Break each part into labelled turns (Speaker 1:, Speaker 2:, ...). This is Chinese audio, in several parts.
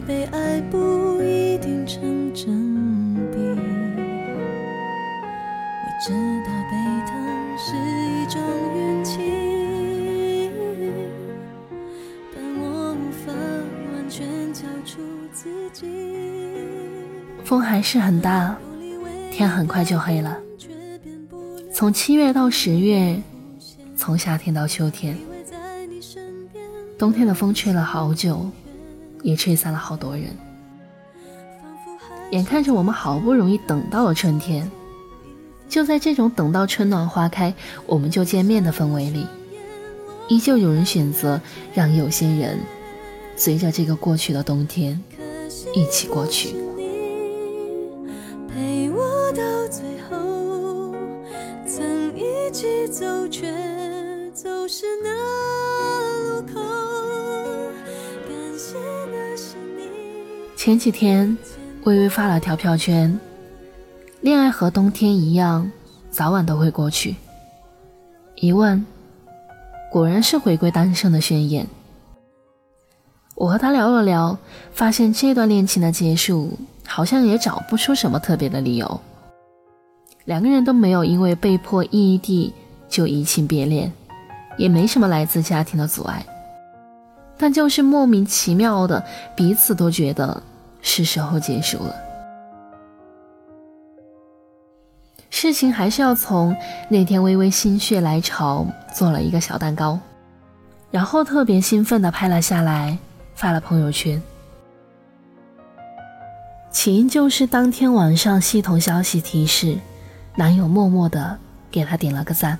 Speaker 1: 被爱不一定成正比。我知道被疼是一种运气，但我无法完全交出自己。
Speaker 2: 风还是很大，天很快就黑了。从七月到十月，从夏天到秋天，冬天的风吹了好久，也吹散了好多人。眼看着我们好不容易等到了春天，就在这种等到春暖花开我们就见面的氛围里，依旧有人选择让有些人随着这个过去的冬天一起过去。前几天，微微发了条票圈：“恋爱和冬天一样，早晚都会过去。”一问，果然是回归单身的宣言。我和他聊了聊，发现这段恋情的结束，好像也找不出什么特别的理由。两个人都没有因为被迫异地就移情别恋，也没什么来自家庭的阻碍，但就是莫名其妙的，彼此都觉得是时候结束了。事情还是要从那天微微心血来潮做了一个小蛋糕，然后特别兴奋地拍了下来，发了朋友圈。起因就是当天晚上系统消息提示，男友默默地给她点了个赞。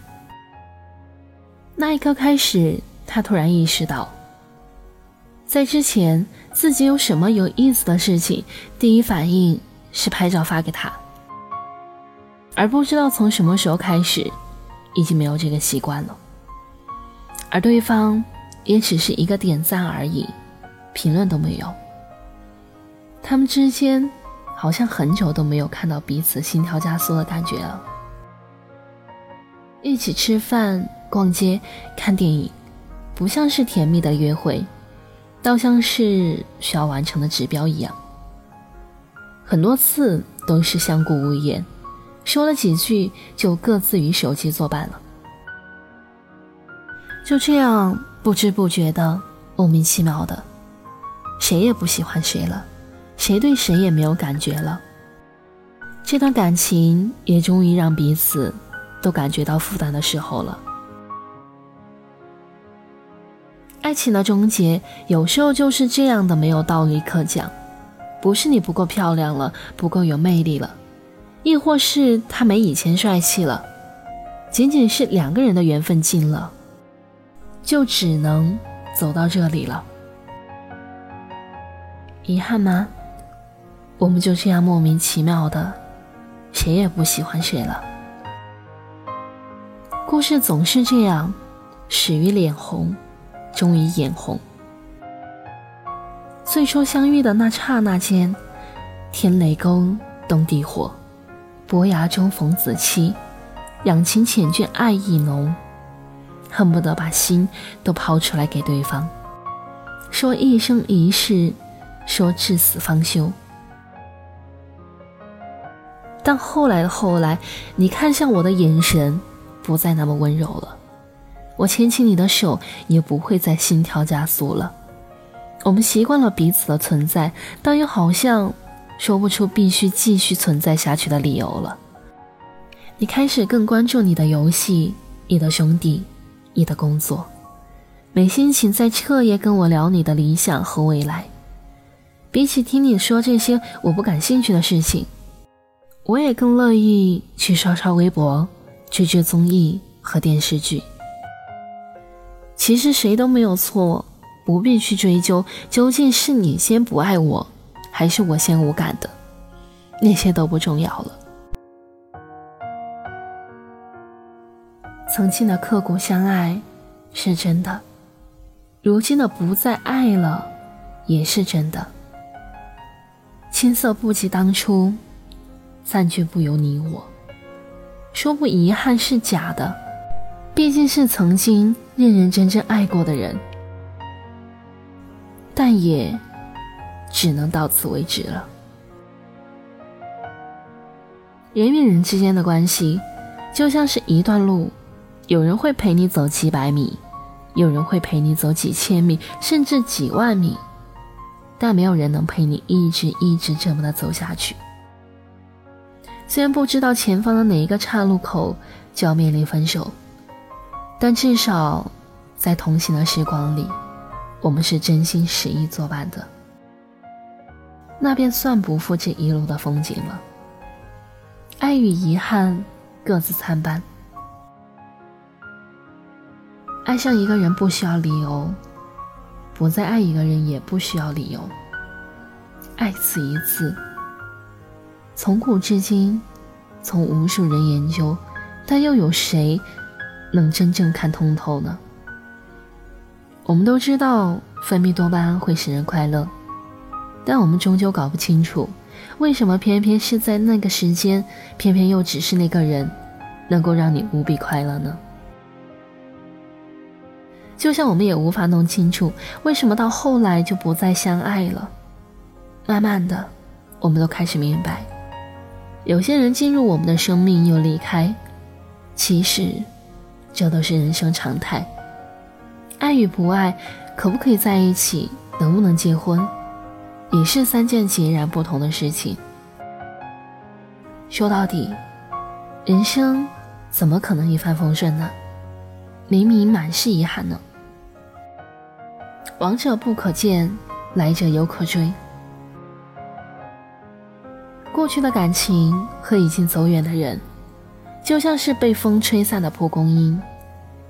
Speaker 2: 那一刻开始，她突然意识到，在之前自己有什么有意思的事情，第一反应是拍照发给他。而不知道从什么时候开始，已经没有这个习惯了。而对方也只是一个点赞而已，评论都没有。他们之间好像很久都没有看到彼此心跳加速的感觉了。一起吃饭、逛街、看电影，不像是甜蜜的约会，倒像是需要完成的指标一样。很多次都是相顾无言。说了几句，就各自与手机作伴了。就这样不知不觉的、莫名其妙的，谁也不喜欢谁了，谁对谁也没有感觉了。这段感情也终于让彼此都感觉到负担的时候了。爱情的终结，有时候就是这样的，没有道理可讲。不是你不够漂亮了，不够有魅力了。亦或是他没以前帅气了，仅仅是两个人的缘分尽了，就只能走到这里了。遗憾吗？我们就这样莫名其妙的，谁也不喜欢谁了。故事总是这样，始于脸红，终于眼红。最初相遇的那刹那间，天雷勾，动地火。伯牙中逢子期，两情缱绻，爱意浓，恨不得把心都抛出来给对方，说一生一世，说至死方休。但后来的后来，你看向我的眼神不再那么温柔了，我牵起你的手也不会再心跳加速了。我们习惯了彼此的存在，但又好像……说不出必须继续存在下去的理由了。你开始更关注你的游戏、你的兄弟、你的工作，没心情在彻夜跟我聊你的理想和未来。比起听你说这些我不感兴趣的事情，我也更乐意去刷刷微博、追追综艺和电视剧。其实谁都没有错，不必去追究究竟是你先不爱我。还是我先无感的，那些都不重要了。曾经的刻骨相爱是真的，如今的不再爱了也是真的。青涩不及当初，暂却不由你我。说不遗憾是假的，毕竟是曾经认认真真爱过的人，但也。只能到此为止了。人与人之间的关系，就像是一段路，有人会陪你走几百米，有人会陪你走几千米，甚至几万米，但没有人能陪你一直一直这么的走下去。虽然不知道前方的哪一个岔路口就要面临分手，但至少在同行的时光里，我们是真心实意作伴的，那便算不负这一路的风景了。爱与遗憾各自参半，爱上一个人不需要理由，不再爱一个人也不需要理由。爱此一次，从古至今，从无数人研究，但又有谁能真正看通透呢？我们都知道分泌多巴胺会使人快乐，但我们终究搞不清楚。为什么偏偏是在那个时间，偏偏又只是那个人，能够让你无比快乐呢？就像我们也无法弄清楚，为什么到后来就不再相爱了。慢慢的，我们都开始明白，有些人进入我们的生命又离开，其实，这都是人生常态。爱与不爱，可不可以在一起，能不能结婚？也是三件截然不同的事情。说到底，人生怎么可能一帆风顺呢？明明满是遗憾呢。往者不可见，来者犹可追。过去的感情和已经走远的人，就像是被风吹散的蒲公英，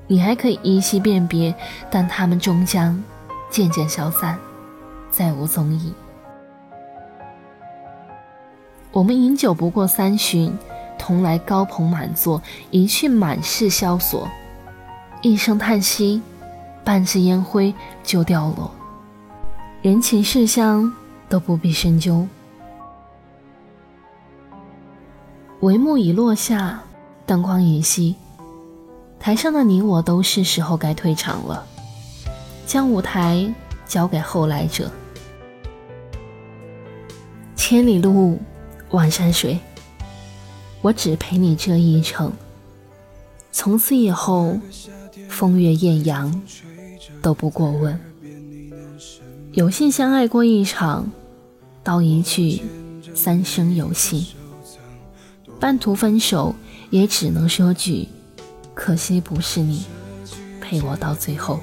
Speaker 2: 你还可以依稀辨别，但它们终将渐渐消散，再无踪影。我们饮酒不过三巡，同来高朋满座，一去满是萧索。一声叹息，半支烟灰就掉落。人情世相都不必深究。帷幕已落下，灯光已熄，台上的你我都是时候该退场了，将舞台交给后来者。千里路。万山水，我只陪你这一程。从此以后，风月艳阳都不过问。有幸相爱过一场，道一句三生有幸。半途分手，也只能说句可惜不是你陪我到最后。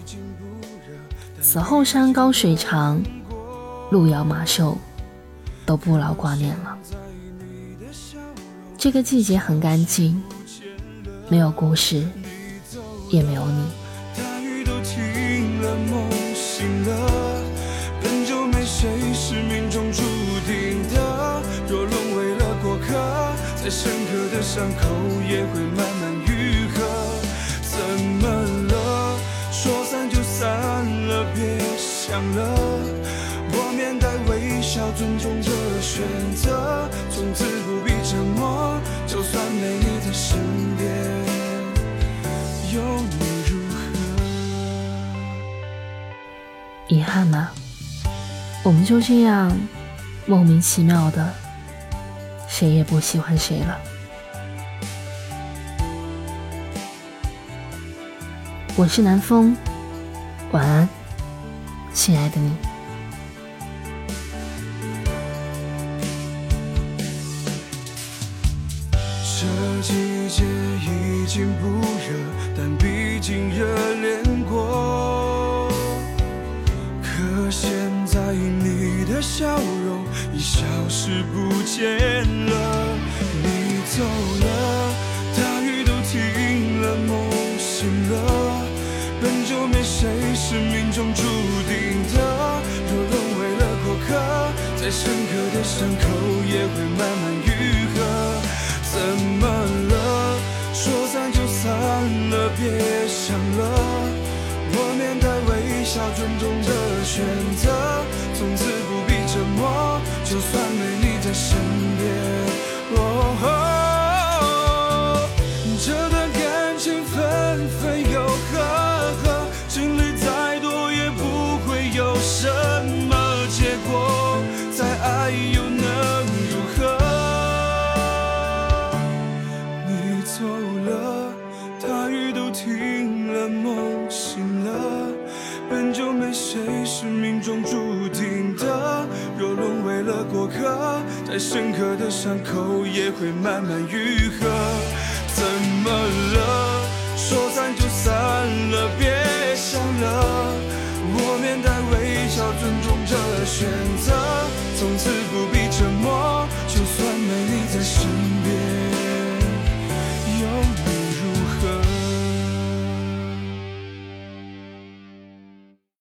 Speaker 2: 此后山高水长，路遥马瘦，都不劳挂念了。这个季节很干净，没有故事，也没有你。大雨都停了，梦醒了，本就没谁是命中注再深刻的伤口也会慢慢愈合。怎么了？说散就散了，别想了。我面带微笑，尊重的选择，从此不必沉默。就算没你在身边，又能如何？遗憾吗？我们就这样莫名其妙的，谁也不喜欢谁了。我是南风，晚安，亲爱的你。这季节已经不热，但毕竟热恋过。可现在你的笑容消失不见了。你走了，大雨都停了，梦醒了。本就没谁是命中注定的。若沦为了过客，再深刻的伤口也会慢慢愈合。怎么了？说散就散了，别想了。我面带微笑，尊重的选择。从此，就算没你也会